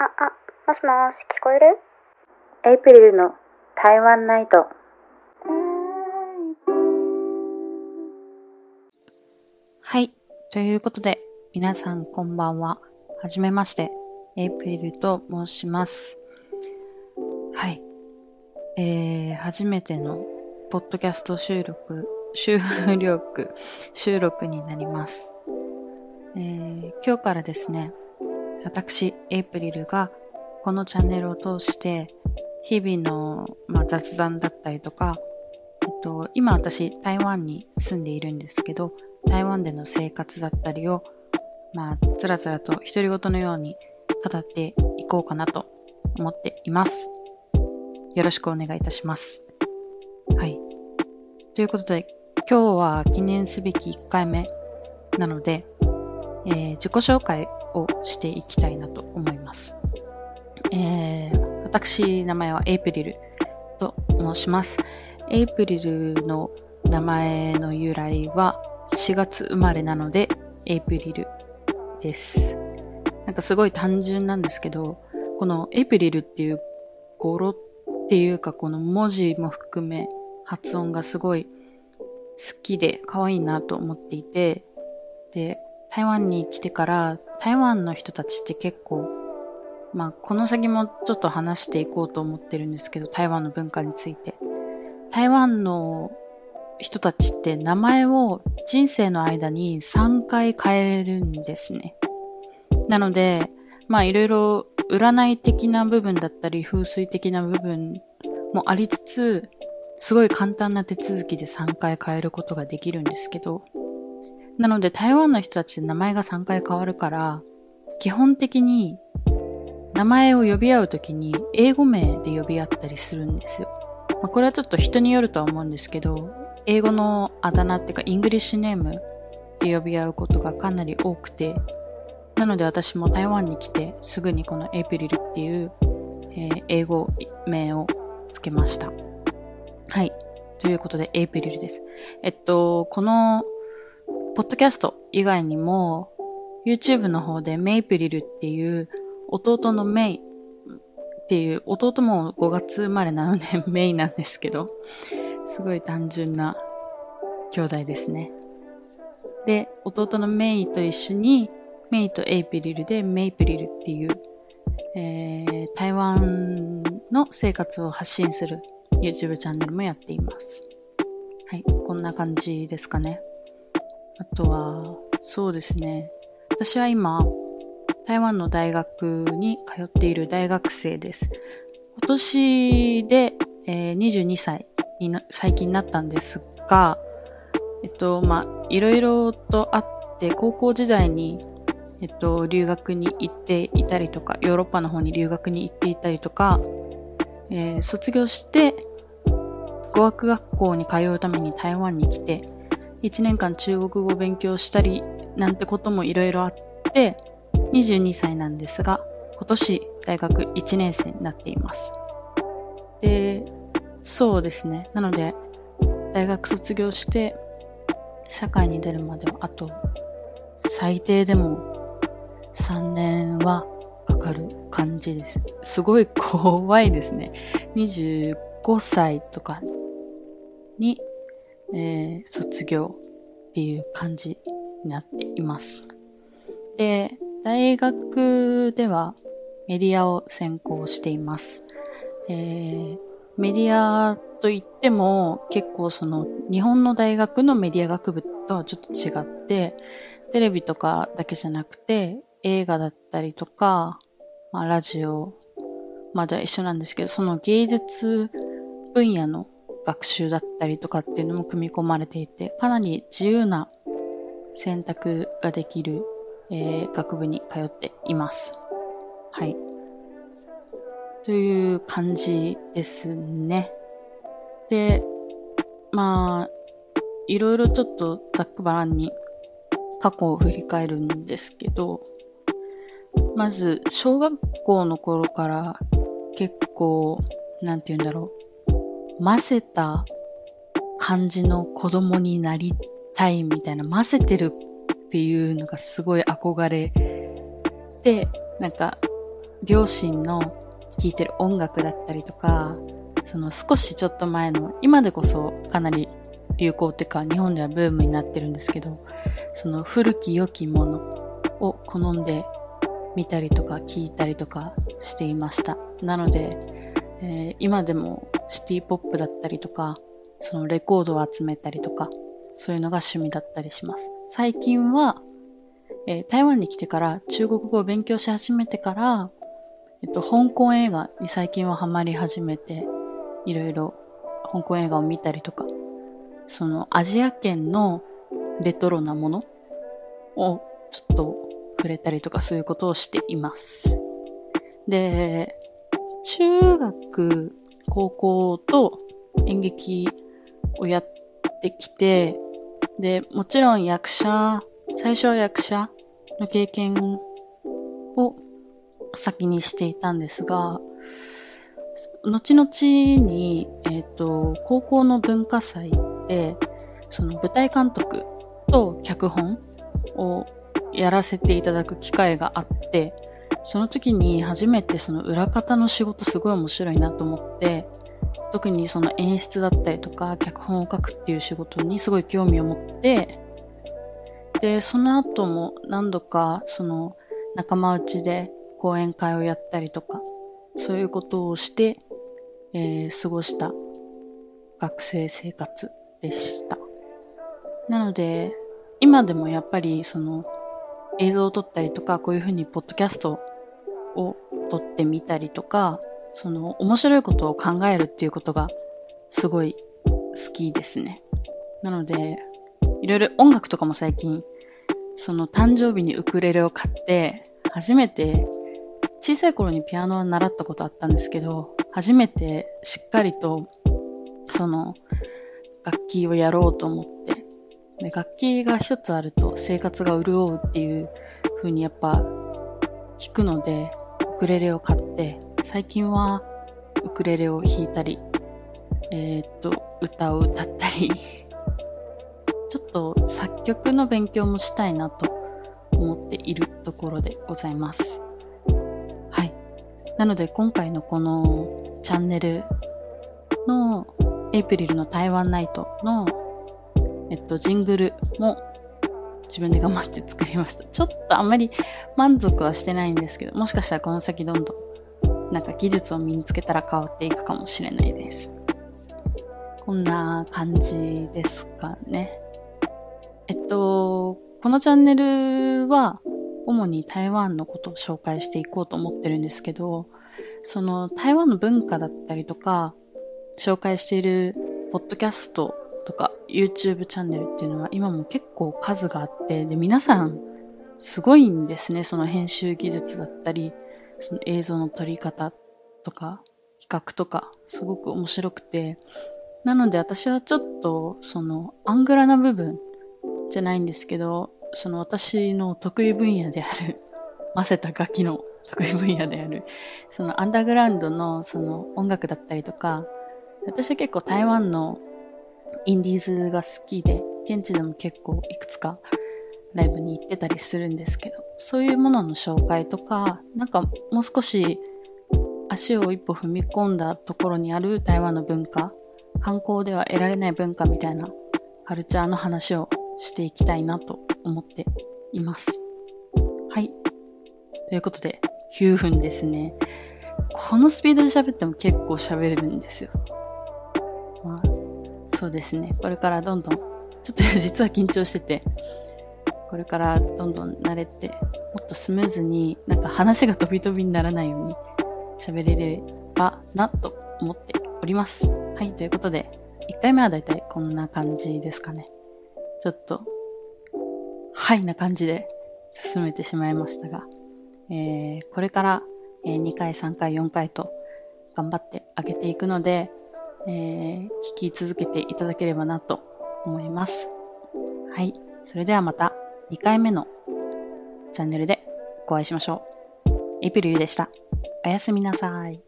あ、あ、もしもし、聞こえる？エイプリルの台湾ナイト。はい。ということで、皆さんこんばんは。はじめまして、エイプリルと申します。はい。えー、初めてのポッドキャスト収録、収録、収録になります。えー、今日からですね、私、エイプリルがこのチャンネルを通して日々の、まあ、雑談だったりとか、えっと、今私台湾に住んでいるんですけど、台湾での生活だったりを、まあ、つらつらと独り言のように語っていこうかなと思っています。よろしくお願いいたします。はい。ということで、今日は記念すべき1回目なので、えー、自己紹介をしていきたいなと思います。えー、私、名前はエイプリルと申します。エイプリルの名前の由来は4月生まれなので、エイプリルです。なんかすごい単純なんですけど、このエイプリルっていう語呂っていうかこの文字も含め発音がすごい好きで可愛いなと思っていて、で、台湾に来てから台湾の人たちって結構まあ、この先もちょっと話していこうと思ってるんですけど、台湾の文化について。台湾の人たちって名前を人生の間に3回変えるんですね。なので、まあいろいろ占い的な部分だったり風水的な部分もありつつ、すごい簡単な手続きで3回変えることができるんですけど、なので台湾の人たちって名前が3回変わるから、基本的に名前を呼び合うときに英語名で呼び合ったりするんですよ。まあ、これはちょっと人によるとは思うんですけど、英語のあだ名っていうか、イングリッシュネームで呼び合うことがかなり多くて、なので私も台湾に来てすぐにこのエイプリルっていう、えー、英語名をつけました。はい。ということで、エイプリルです。えっと、この、ポッドキャスト以外にも、YouTube の方でメイプリルっていう弟のメイっていう、弟も5月生まれなので メイなんですけど、すごい単純な兄弟ですね。で、弟のメイと一緒に、メイとエイプリルでメイプリルっていう、えー、台湾の生活を発信する YouTube チャンネルもやっています。はい、こんな感じですかね。あとは、そうですね。私は今、台湾の大学に通っている大学生です。今年で、えー、22歳にな、最近なったんですが、えっと、まあ、いろいろとあって、高校時代に、えっと、留学に行っていたりとか、ヨーロッパの方に留学に行っていたりとか、えー、卒業して、語学学校に通うために台湾に来て、1年間中国語を勉強したりなんてこともいろいろあって、22歳なんですが、今年大学1年生になっています。で、そうですね。なので、大学卒業して、社会に出るまではあと、最低でも3年はかかる感じです。すごい怖いですね。25歳とかに、えー、卒業っていう感じになっています。で、大学ではメディアを専攻しています。えー、メディアといっても結構その日本の大学のメディア学部とはちょっと違って、テレビとかだけじゃなくて映画だったりとか、まあ、ラジオまでは一緒なんですけど、その芸術分野の学習だったりとかっていうのも組み込まれていて、かなり自由な選択ができるえー、学部に通っています。はい。という感じですね。で、まあ、いろいろちょっとざっくばらんに過去を振り返るんですけど、まず、小学校の頃から結構、なんて言うんだろうう、ませた感じの子供になりたいみたいな、ませてるっていうのがすごい憧れで、なんか、両親の聴いてる音楽だったりとか、その少しちょっと前の、今でこそかなり流行っていうか日本ではブームになってるんですけど、その古き良きものを好んで見たりとか聞いたりとかしていました。なので、えー、今でもシティポップだったりとか、そのレコードを集めたりとか、そういうのが趣味だったりします。最近は、えー、台湾に来てから中国語を勉強し始めてから、えっと、香港映画に最近はハマり始めて、いろいろ香港映画を見たりとか、そのアジア圏のレトロなものをちょっと触れたりとかそういうことをしています。で、中学、高校と演劇をやってきて、で、もちろん役者、最初は役者の経験を先にしていたんですが、後々に、えっ、ー、と、高校の文化祭で、その舞台監督と脚本をやらせていただく機会があって、その時に初めてその裏方の仕事すごい面白いなと思って、特にその演出だったりとか脚本を書くっていう仕事にすごい興味を持って、で、その後も何度かその仲間内で講演会をやったりとか、そういうことをして、えー、過ごした学生生活でした。なので、今でもやっぱりその映像を撮ったりとか、こういうふうにポッドキャストを撮ってみたりとか、その面白いことを考えるっていうことがすごい好きですね。なので、いろいろ音楽とかも最近、その誕生日にウクレレを買って、初めて小さい頃にピアノを習ったことあったんですけど、初めてしっかりと、その、楽器をやろうと思って、で楽器が一つあると生活が潤うっていう風にやっぱ聞くので、クレレを買って、最近はウクレレを弾いたり、えー、っと、歌を歌ったり ちょっと作曲の勉強もしたいなと思っているところでございます。はい。なので今回のこのチャンネルのエイプリルの台湾ナイトのえっと、ジングルも自分で頑張って作りました。ちょっとあんまり満足はしてないんですけど、もしかしたらこの先どんどんなんか技術を身につけたら変わっていくかもしれないです。こんな感じですかね。えっと、このチャンネルは主に台湾のことを紹介していこうと思ってるんですけど、その台湾の文化だったりとか、紹介しているポッドキャスト YouTube チャンネルっていうのは今も結構数があって、で、皆さんすごいんですね。その編集技術だったり、その映像の撮り方とか、企画とか、すごく面白くて、なので私はちょっと、その、アングラな部分じゃないんですけど、その私の得意分野である、混ぜた楽器の 得意分野である、そのアンダーグラウンドのその音楽だったりとか、私は結構台湾のインディーズが好きで、現地でも結構いくつかライブに行ってたりするんですけど、そういうものの紹介とか、なんかもう少し足を一歩踏み込んだところにある台湾の文化、観光では得られない文化みたいなカルチャーの話をしていきたいなと思っています。はい。ということで、9分ですね。このスピードで喋っても結構喋れるんですよ。そうですね。これからどんどん、ちょっと 実は緊張してて、これからどんどん慣れて、もっとスムーズになんか話が飛び飛びにならないように喋れればなと思っております。はい、ということで、1回目はだいたいこんな感じですかね。ちょっと、はいな感じで進めてしまいましたが、えー、これから、え、2回、3回、4回と頑張ってあげていくので、えー、聞き続けていただければなと思います。はい。それではまた2回目のチャンネルでお会いしましょう。エイプリルでした。おやすみなさい。